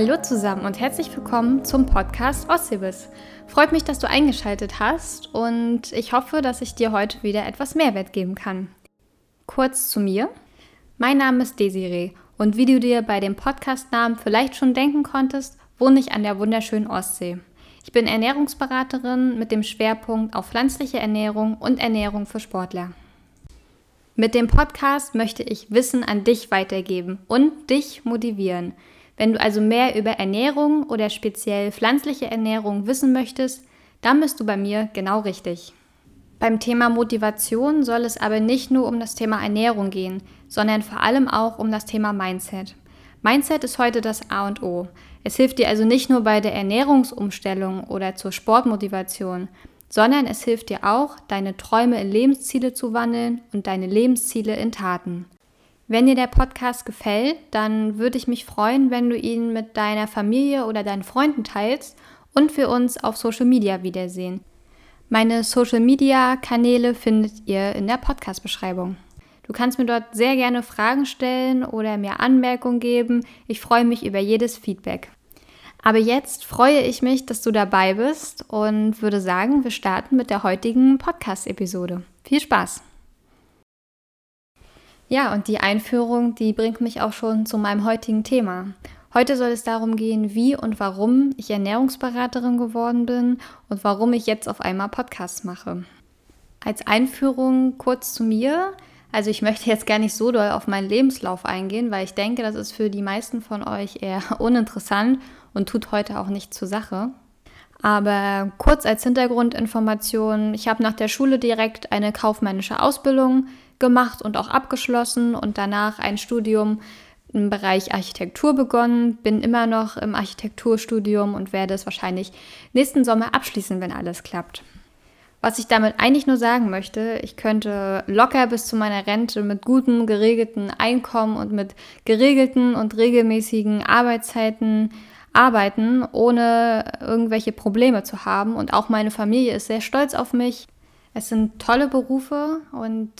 Hallo zusammen und herzlich willkommen zum Podcast Ossibis. Freut mich, dass du eingeschaltet hast und ich hoffe, dass ich dir heute wieder etwas Mehrwert geben kann. Kurz zu mir. Mein Name ist Desiree und wie du dir bei dem Podcastnamen vielleicht schon denken konntest, wohne ich an der wunderschönen Ostsee. Ich bin Ernährungsberaterin mit dem Schwerpunkt auf pflanzliche Ernährung und Ernährung für Sportler. Mit dem Podcast möchte ich Wissen an dich weitergeben und dich motivieren. Wenn du also mehr über Ernährung oder speziell pflanzliche Ernährung wissen möchtest, dann bist du bei mir genau richtig. Beim Thema Motivation soll es aber nicht nur um das Thema Ernährung gehen, sondern vor allem auch um das Thema Mindset. Mindset ist heute das A und O. Es hilft dir also nicht nur bei der Ernährungsumstellung oder zur Sportmotivation, sondern es hilft dir auch, deine Träume in Lebensziele zu wandeln und deine Lebensziele in Taten. Wenn dir der Podcast gefällt, dann würde ich mich freuen, wenn du ihn mit deiner Familie oder deinen Freunden teilst und wir uns auf Social Media wiedersehen. Meine Social Media Kanäle findet ihr in der Podcast-Beschreibung. Du kannst mir dort sehr gerne Fragen stellen oder mir Anmerkungen geben. Ich freue mich über jedes Feedback. Aber jetzt freue ich mich, dass du dabei bist und würde sagen, wir starten mit der heutigen Podcast-Episode. Viel Spaß! Ja, und die Einführung, die bringt mich auch schon zu meinem heutigen Thema. Heute soll es darum gehen, wie und warum ich Ernährungsberaterin geworden bin und warum ich jetzt auf einmal Podcasts mache. Als Einführung kurz zu mir. Also ich möchte jetzt gar nicht so doll auf meinen Lebenslauf eingehen, weil ich denke, das ist für die meisten von euch eher uninteressant und tut heute auch nicht zur Sache. Aber kurz als Hintergrundinformation, ich habe nach der Schule direkt eine kaufmännische Ausbildung gemacht und auch abgeschlossen und danach ein Studium im Bereich Architektur begonnen, bin immer noch im Architekturstudium und werde es wahrscheinlich nächsten Sommer abschließen, wenn alles klappt. Was ich damit eigentlich nur sagen möchte, ich könnte locker bis zu meiner Rente mit gutem, geregelten Einkommen und mit geregelten und regelmäßigen Arbeitszeiten arbeiten, ohne irgendwelche Probleme zu haben. Und auch meine Familie ist sehr stolz auf mich. Es sind tolle Berufe und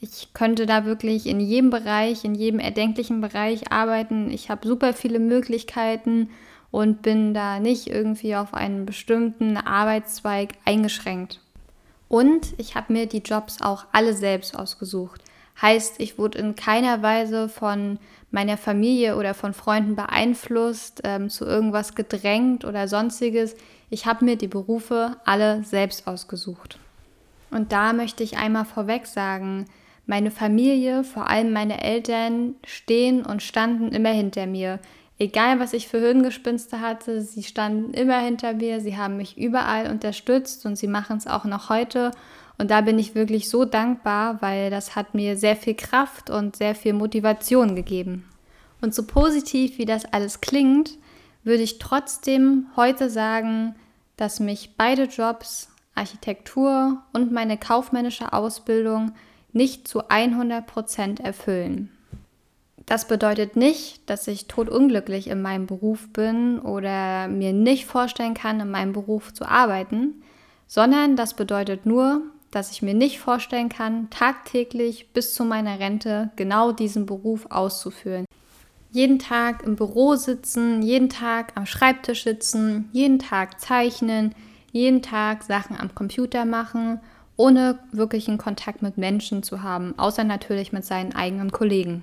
ich könnte da wirklich in jedem Bereich, in jedem erdenklichen Bereich arbeiten. Ich habe super viele Möglichkeiten und bin da nicht irgendwie auf einen bestimmten Arbeitszweig eingeschränkt. Und ich habe mir die Jobs auch alle selbst ausgesucht. Heißt, ich wurde in keiner Weise von meiner Familie oder von Freunden beeinflusst, ähm, zu irgendwas gedrängt oder sonstiges. Ich habe mir die Berufe alle selbst ausgesucht. Und da möchte ich einmal vorweg sagen, meine Familie, vor allem meine Eltern, stehen und standen immer hinter mir. Egal, was ich für Hirngespinste hatte, sie standen immer hinter mir, sie haben mich überall unterstützt und sie machen es auch noch heute. Und da bin ich wirklich so dankbar, weil das hat mir sehr viel Kraft und sehr viel Motivation gegeben. Und so positiv wie das alles klingt, würde ich trotzdem heute sagen, dass mich beide Jobs, Architektur und meine kaufmännische Ausbildung, nicht zu 100 Prozent erfüllen. Das bedeutet nicht, dass ich totunglücklich in meinem Beruf bin oder mir nicht vorstellen kann, in meinem Beruf zu arbeiten, sondern das bedeutet nur, dass ich mir nicht vorstellen kann, tagtäglich bis zu meiner Rente genau diesen Beruf auszuführen. Jeden Tag im Büro sitzen, jeden Tag am Schreibtisch sitzen, jeden Tag zeichnen, jeden Tag Sachen am Computer machen ohne wirklichen Kontakt mit Menschen zu haben, außer natürlich mit seinen eigenen Kollegen.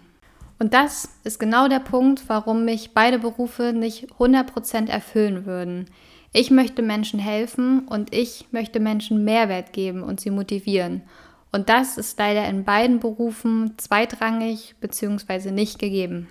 Und das ist genau der Punkt, warum mich beide Berufe nicht 100% erfüllen würden. Ich möchte Menschen helfen und ich möchte Menschen Mehrwert geben und sie motivieren. Und das ist leider in beiden Berufen zweitrangig bzw. nicht gegeben.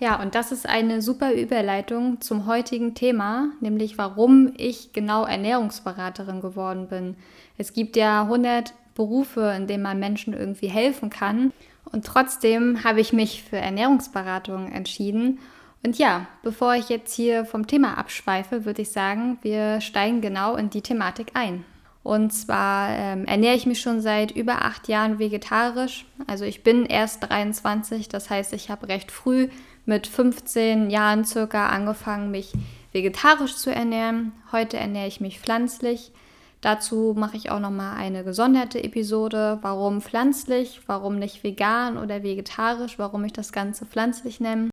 Ja, und das ist eine super Überleitung zum heutigen Thema, nämlich warum ich genau Ernährungsberaterin geworden bin. Es gibt ja 100 Berufe, in denen man Menschen irgendwie helfen kann. Und trotzdem habe ich mich für Ernährungsberatung entschieden. Und ja, bevor ich jetzt hier vom Thema abschweife, würde ich sagen, wir steigen genau in die Thematik ein. Und zwar ähm, ernähre ich mich schon seit über acht Jahren vegetarisch. Also ich bin erst 23, das heißt, ich habe recht früh mit 15 Jahren circa angefangen, mich vegetarisch zu ernähren. Heute ernähre ich mich pflanzlich. Dazu mache ich auch noch mal eine gesonderte Episode, warum pflanzlich, warum nicht vegan oder vegetarisch, warum ich das Ganze pflanzlich nenne.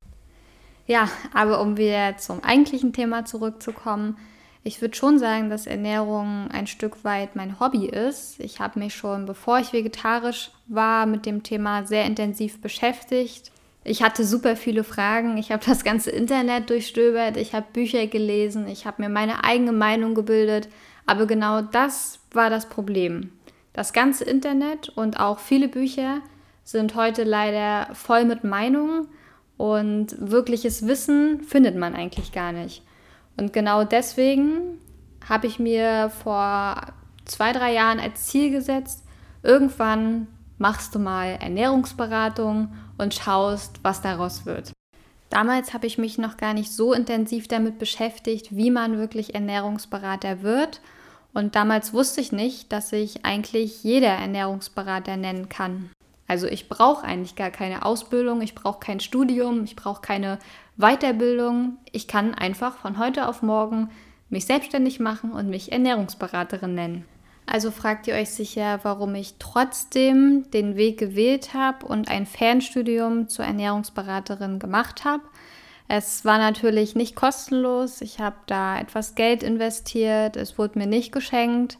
Ja, aber um wieder zum eigentlichen Thema zurückzukommen, ich würde schon sagen, dass Ernährung ein Stück weit mein Hobby ist. Ich habe mich schon, bevor ich vegetarisch war, mit dem Thema sehr intensiv beschäftigt. Ich hatte super viele Fragen. Ich habe das ganze Internet durchstöbert. Ich habe Bücher gelesen. Ich habe mir meine eigene Meinung gebildet. Aber genau das war das Problem. Das ganze Internet und auch viele Bücher sind heute leider voll mit Meinungen und wirkliches Wissen findet man eigentlich gar nicht. Und genau deswegen habe ich mir vor zwei, drei Jahren als Ziel gesetzt, irgendwann machst du mal Ernährungsberatung und schaust, was daraus wird. Damals habe ich mich noch gar nicht so intensiv damit beschäftigt, wie man wirklich Ernährungsberater wird. Und damals wusste ich nicht, dass ich eigentlich jeder Ernährungsberater nennen kann. Also ich brauche eigentlich gar keine Ausbildung, ich brauche kein Studium, ich brauche keine Weiterbildung. Ich kann einfach von heute auf morgen mich selbstständig machen und mich Ernährungsberaterin nennen. Also fragt ihr euch sicher, warum ich trotzdem den Weg gewählt habe und ein Fernstudium zur Ernährungsberaterin gemacht habe. Es war natürlich nicht kostenlos. Ich habe da etwas Geld investiert. Es wurde mir nicht geschenkt.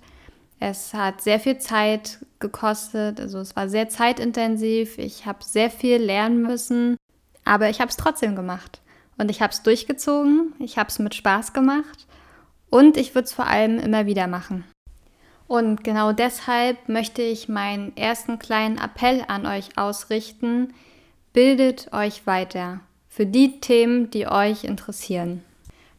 Es hat sehr viel Zeit gekostet, also es war sehr zeitintensiv. Ich habe sehr viel lernen müssen, aber ich habe es trotzdem gemacht. Und ich habe es durchgezogen, ich habe es mit Spaß gemacht und ich würde es vor allem immer wieder machen. Und genau deshalb möchte ich meinen ersten kleinen Appell an euch ausrichten. Bildet euch weiter für die Themen, die euch interessieren.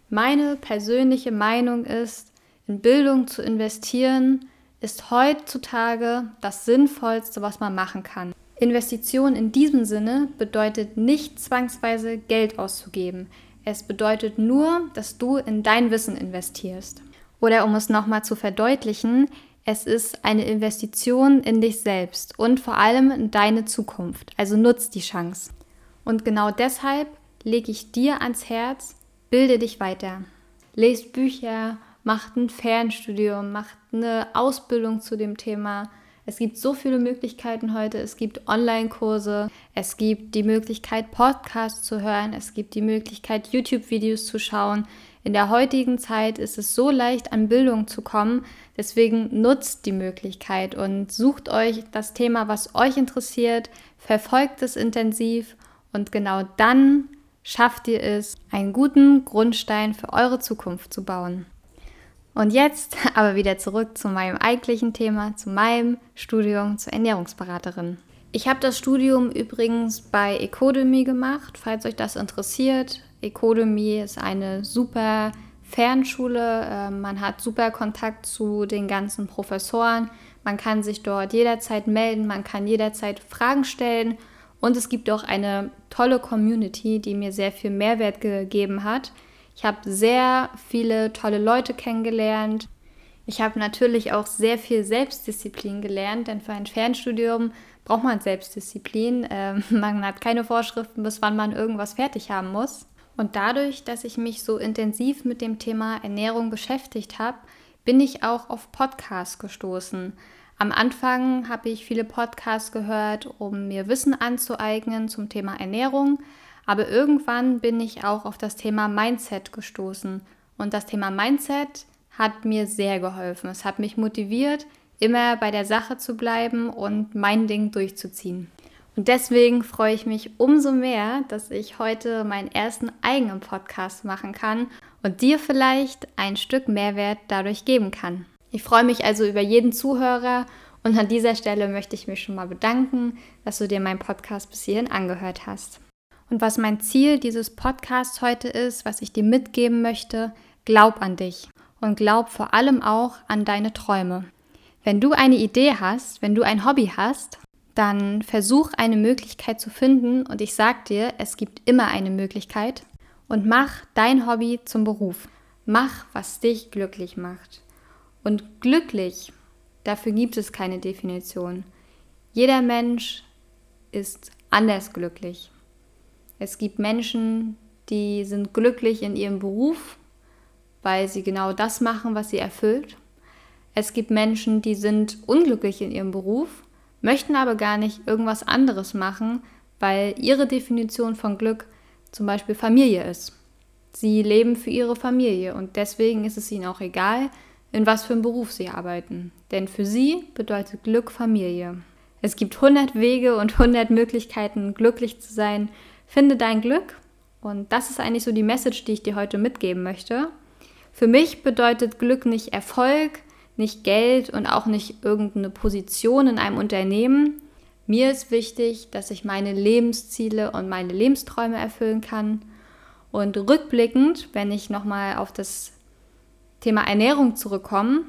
Meine persönliche Meinung ist, in Bildung zu investieren ist heutzutage das Sinnvollste, was man machen kann. Investition in diesem Sinne bedeutet nicht zwangsweise Geld auszugeben. Es bedeutet nur, dass du in dein Wissen investierst. Oder um es nochmal zu verdeutlichen, es ist eine Investition in dich selbst und vor allem in deine Zukunft. Also nutzt die Chance. Und genau deshalb lege ich dir ans Herz, bilde dich weiter. Lest Bücher, macht ein Fernstudium, macht eine Ausbildung zu dem Thema. Es gibt so viele Möglichkeiten heute. Es gibt Online-Kurse, es gibt die Möglichkeit, Podcasts zu hören, es gibt die Möglichkeit, YouTube-Videos zu schauen. In der heutigen Zeit ist es so leicht, an Bildung zu kommen. Deswegen nutzt die Möglichkeit und sucht euch das Thema, was euch interessiert, verfolgt es intensiv und genau dann schafft ihr es, einen guten Grundstein für eure Zukunft zu bauen. Und jetzt aber wieder zurück zu meinem eigentlichen Thema, zu meinem Studium zur Ernährungsberaterin. Ich habe das Studium übrigens bei Ecodemy gemacht, falls euch das interessiert. Ecodemy ist eine super Fernschule. Ähm, man hat super Kontakt zu den ganzen Professoren. Man kann sich dort jederzeit melden, man kann jederzeit Fragen stellen. Und es gibt auch eine tolle Community, die mir sehr viel Mehrwert gegeben hat. Ich habe sehr viele tolle Leute kennengelernt. Ich habe natürlich auch sehr viel Selbstdisziplin gelernt, denn für ein Fernstudium braucht man Selbstdisziplin. Ähm, man hat keine Vorschriften, bis wann man irgendwas fertig haben muss. Und dadurch, dass ich mich so intensiv mit dem Thema Ernährung beschäftigt habe, bin ich auch auf Podcasts gestoßen. Am Anfang habe ich viele Podcasts gehört, um mir Wissen anzueignen zum Thema Ernährung. Aber irgendwann bin ich auch auf das Thema Mindset gestoßen. Und das Thema Mindset hat mir sehr geholfen. Es hat mich motiviert, immer bei der Sache zu bleiben und mein Ding durchzuziehen. Und deswegen freue ich mich umso mehr, dass ich heute meinen ersten eigenen Podcast machen kann und dir vielleicht ein Stück Mehrwert dadurch geben kann. Ich freue mich also über jeden Zuhörer und an dieser Stelle möchte ich mich schon mal bedanken, dass du dir meinen Podcast bis hierhin angehört hast. Und was mein Ziel dieses Podcasts heute ist, was ich dir mitgeben möchte, glaub an dich und glaub vor allem auch an deine Träume. Wenn du eine Idee hast, wenn du ein Hobby hast, dann versuch eine Möglichkeit zu finden und ich sag dir, es gibt immer eine Möglichkeit und mach dein Hobby zum Beruf. Mach, was dich glücklich macht. Und glücklich, dafür gibt es keine Definition. Jeder Mensch ist anders glücklich. Es gibt Menschen, die sind glücklich in ihrem Beruf, weil sie genau das machen, was sie erfüllt. Es gibt Menschen, die sind unglücklich in ihrem Beruf, möchten aber gar nicht irgendwas anderes machen, weil ihre Definition von Glück zum Beispiel Familie ist. Sie leben für ihre Familie und deswegen ist es ihnen auch egal, in was für einem Beruf sie arbeiten. Denn für sie bedeutet Glück Familie. Es gibt 100 Wege und 100 Möglichkeiten, glücklich zu sein. Finde dein Glück. Und das ist eigentlich so die Message, die ich dir heute mitgeben möchte. Für mich bedeutet Glück nicht Erfolg, nicht Geld und auch nicht irgendeine Position in einem Unternehmen. Mir ist wichtig, dass ich meine Lebensziele und meine Lebensträume erfüllen kann. Und rückblickend, wenn ich nochmal auf das Thema Ernährung zurückkomme,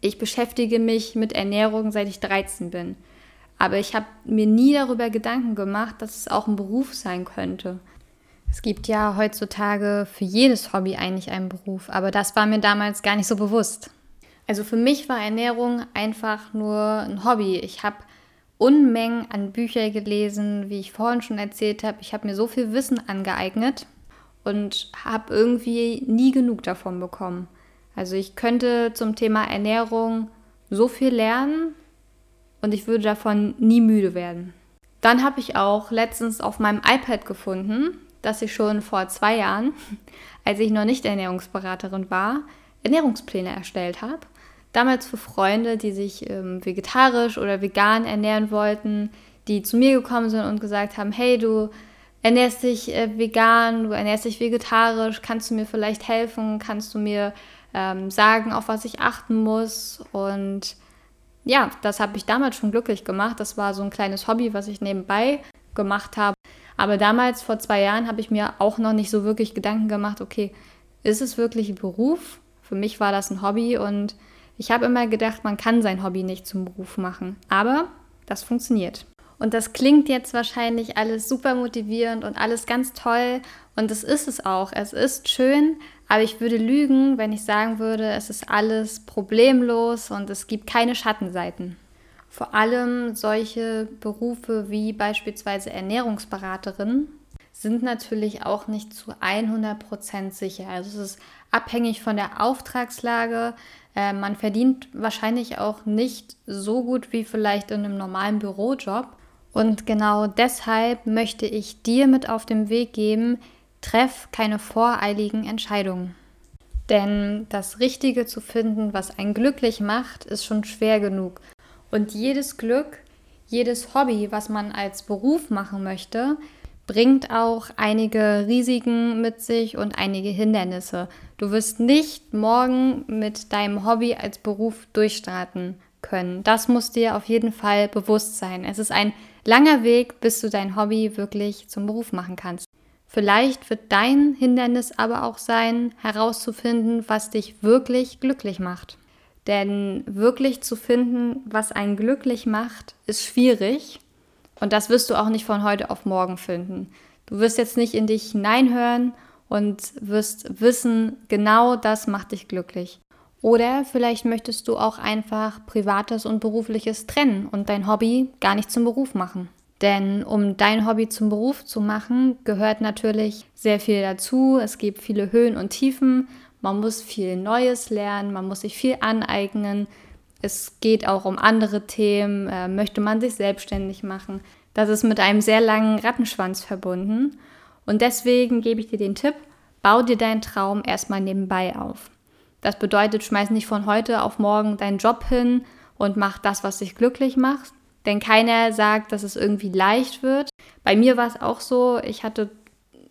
ich beschäftige mich mit Ernährung seit ich 13 bin. Aber ich habe mir nie darüber Gedanken gemacht, dass es auch ein Beruf sein könnte. Es gibt ja heutzutage für jedes Hobby eigentlich einen Beruf, aber das war mir damals gar nicht so bewusst. Also für mich war Ernährung einfach nur ein Hobby. Ich habe Unmengen an Büchern gelesen, wie ich vorhin schon erzählt habe. Ich habe mir so viel Wissen angeeignet und habe irgendwie nie genug davon bekommen. Also ich könnte zum Thema Ernährung so viel lernen und ich würde davon nie müde werden. Dann habe ich auch letztens auf meinem iPad gefunden, dass ich schon vor zwei Jahren, als ich noch nicht Ernährungsberaterin war, Ernährungspläne erstellt habe. Damals für Freunde, die sich ähm, vegetarisch oder vegan ernähren wollten, die zu mir gekommen sind und gesagt haben, hey, du ernährst dich äh, vegan, du ernährst dich vegetarisch, kannst du mir vielleicht helfen, kannst du mir ähm, sagen, auf was ich achten muss. Und ja, das habe ich damals schon glücklich gemacht. Das war so ein kleines Hobby, was ich nebenbei gemacht habe. Aber damals, vor zwei Jahren, habe ich mir auch noch nicht so wirklich Gedanken gemacht, okay, ist es wirklich ein Beruf? Für mich war das ein Hobby und ich habe immer gedacht, man kann sein Hobby nicht zum Beruf machen. Aber das funktioniert. Und das klingt jetzt wahrscheinlich alles super motivierend und alles ganz toll. Und das ist es auch. Es ist schön, aber ich würde lügen, wenn ich sagen würde, es ist alles problemlos und es gibt keine Schattenseiten. Vor allem solche Berufe wie beispielsweise Ernährungsberaterin sind natürlich auch nicht zu 100% sicher. Also es ist abhängig von der Auftragslage. Äh, man verdient wahrscheinlich auch nicht so gut wie vielleicht in einem normalen Bürojob. Und genau deshalb möchte ich dir mit auf den Weg geben, treff keine voreiligen Entscheidungen. Denn das Richtige zu finden, was einen glücklich macht, ist schon schwer genug. Und jedes Glück, jedes Hobby, was man als Beruf machen möchte, bringt auch einige Risiken mit sich und einige Hindernisse. Du wirst nicht morgen mit deinem Hobby als Beruf durchstarten können. Das muss dir auf jeden Fall bewusst sein. Es ist ein langer Weg, bis du dein Hobby wirklich zum Beruf machen kannst. Vielleicht wird dein Hindernis aber auch sein, herauszufinden, was dich wirklich glücklich macht. Denn wirklich zu finden, was einen glücklich macht, ist schwierig. Und das wirst du auch nicht von heute auf morgen finden. Du wirst jetzt nicht in dich hineinhören und wirst wissen, genau das macht dich glücklich. Oder vielleicht möchtest du auch einfach privates und berufliches trennen und dein Hobby gar nicht zum Beruf machen. Denn um dein Hobby zum Beruf zu machen, gehört natürlich sehr viel dazu. Es gibt viele Höhen und Tiefen man muss viel Neues lernen, man muss sich viel aneignen. Es geht auch um andere Themen. Äh, möchte man sich selbstständig machen? Das ist mit einem sehr langen Rattenschwanz verbunden. Und deswegen gebe ich dir den Tipp, bau dir deinen Traum erstmal nebenbei auf. Das bedeutet, schmeiß nicht von heute auf morgen deinen Job hin und mach das, was dich glücklich macht. Denn keiner sagt, dass es irgendwie leicht wird. Bei mir war es auch so, ich hatte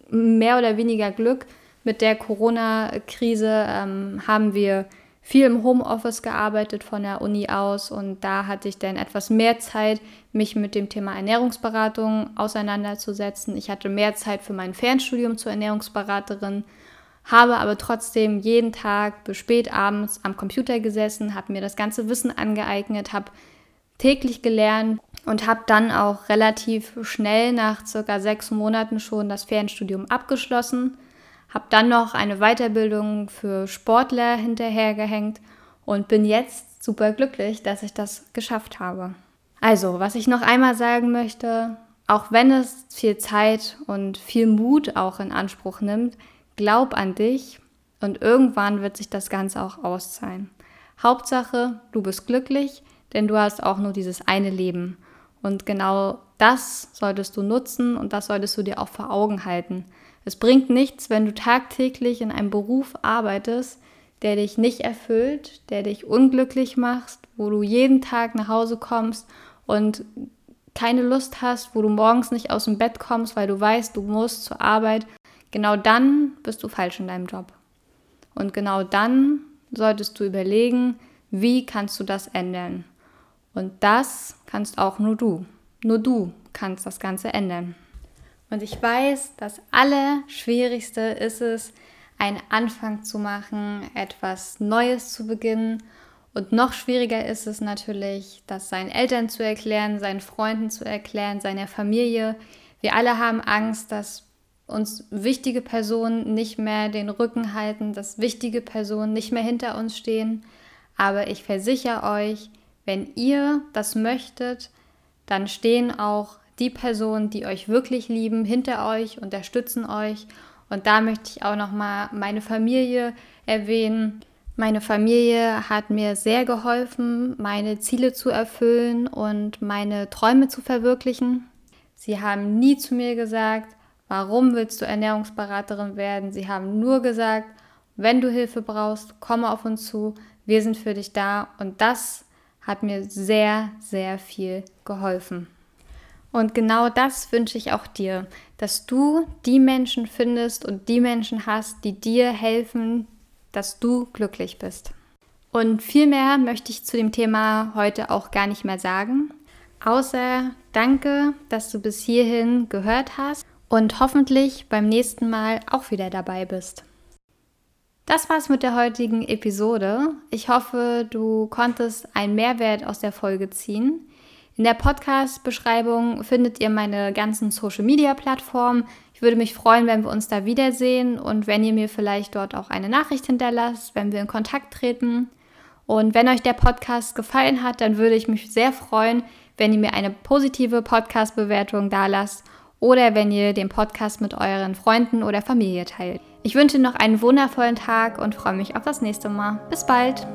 mehr oder weniger Glück, mit der Corona-Krise ähm, haben wir viel im Homeoffice gearbeitet von der Uni aus und da hatte ich dann etwas mehr Zeit, mich mit dem Thema Ernährungsberatung auseinanderzusetzen. Ich hatte mehr Zeit für mein Fernstudium zur Ernährungsberaterin, habe aber trotzdem jeden Tag bis spät abends am Computer gesessen, habe mir das ganze Wissen angeeignet, habe täglich gelernt und habe dann auch relativ schnell nach circa sechs Monaten schon das Fernstudium abgeschlossen habe dann noch eine Weiterbildung für Sportler hinterhergehängt und bin jetzt super glücklich, dass ich das geschafft habe. Also, was ich noch einmal sagen möchte, auch wenn es viel Zeit und viel Mut auch in Anspruch nimmt, glaub an dich und irgendwann wird sich das Ganze auch auszahlen. Hauptsache, du bist glücklich, denn du hast auch nur dieses eine Leben. Und genau das solltest du nutzen und das solltest du dir auch vor Augen halten. Es bringt nichts, wenn du tagtäglich in einem Beruf arbeitest, der dich nicht erfüllt, der dich unglücklich macht, wo du jeden Tag nach Hause kommst und keine Lust hast, wo du morgens nicht aus dem Bett kommst, weil du weißt, du musst zur Arbeit, genau dann bist du falsch in deinem Job. Und genau dann solltest du überlegen, wie kannst du das ändern. Und das kannst auch nur du. Nur du kannst das Ganze ändern. Und ich weiß, das Allerschwierigste ist es, einen Anfang zu machen, etwas Neues zu beginnen. Und noch schwieriger ist es natürlich, das seinen Eltern zu erklären, seinen Freunden zu erklären, seiner Familie. Wir alle haben Angst, dass uns wichtige Personen nicht mehr den Rücken halten, dass wichtige Personen nicht mehr hinter uns stehen. Aber ich versichere euch, wenn ihr das möchtet, dann stehen auch die Personen, die euch wirklich lieben, hinter euch, unterstützen euch. Und da möchte ich auch noch mal meine Familie erwähnen. Meine Familie hat mir sehr geholfen, meine Ziele zu erfüllen und meine Träume zu verwirklichen. Sie haben nie zu mir gesagt, warum willst du Ernährungsberaterin werden? Sie haben nur gesagt, wenn du Hilfe brauchst, komme auf uns zu, wir sind für dich da. Und das hat mir sehr, sehr viel geholfen. Und genau das wünsche ich auch dir, dass du die Menschen findest und die Menschen hast, die dir helfen, dass du glücklich bist. Und viel mehr möchte ich zu dem Thema heute auch gar nicht mehr sagen, außer danke, dass du bis hierhin gehört hast und hoffentlich beim nächsten Mal auch wieder dabei bist. Das war's mit der heutigen Episode. Ich hoffe, du konntest einen Mehrwert aus der Folge ziehen. In der Podcast-Beschreibung findet ihr meine ganzen Social-Media-Plattformen. Ich würde mich freuen, wenn wir uns da wiedersehen und wenn ihr mir vielleicht dort auch eine Nachricht hinterlasst, wenn wir in Kontakt treten. Und wenn euch der Podcast gefallen hat, dann würde ich mich sehr freuen, wenn ihr mir eine positive Podcast-Bewertung da lasst oder wenn ihr den Podcast mit euren Freunden oder Familie teilt. Ich wünsche noch einen wundervollen Tag und freue mich auf das nächste Mal. Bis bald!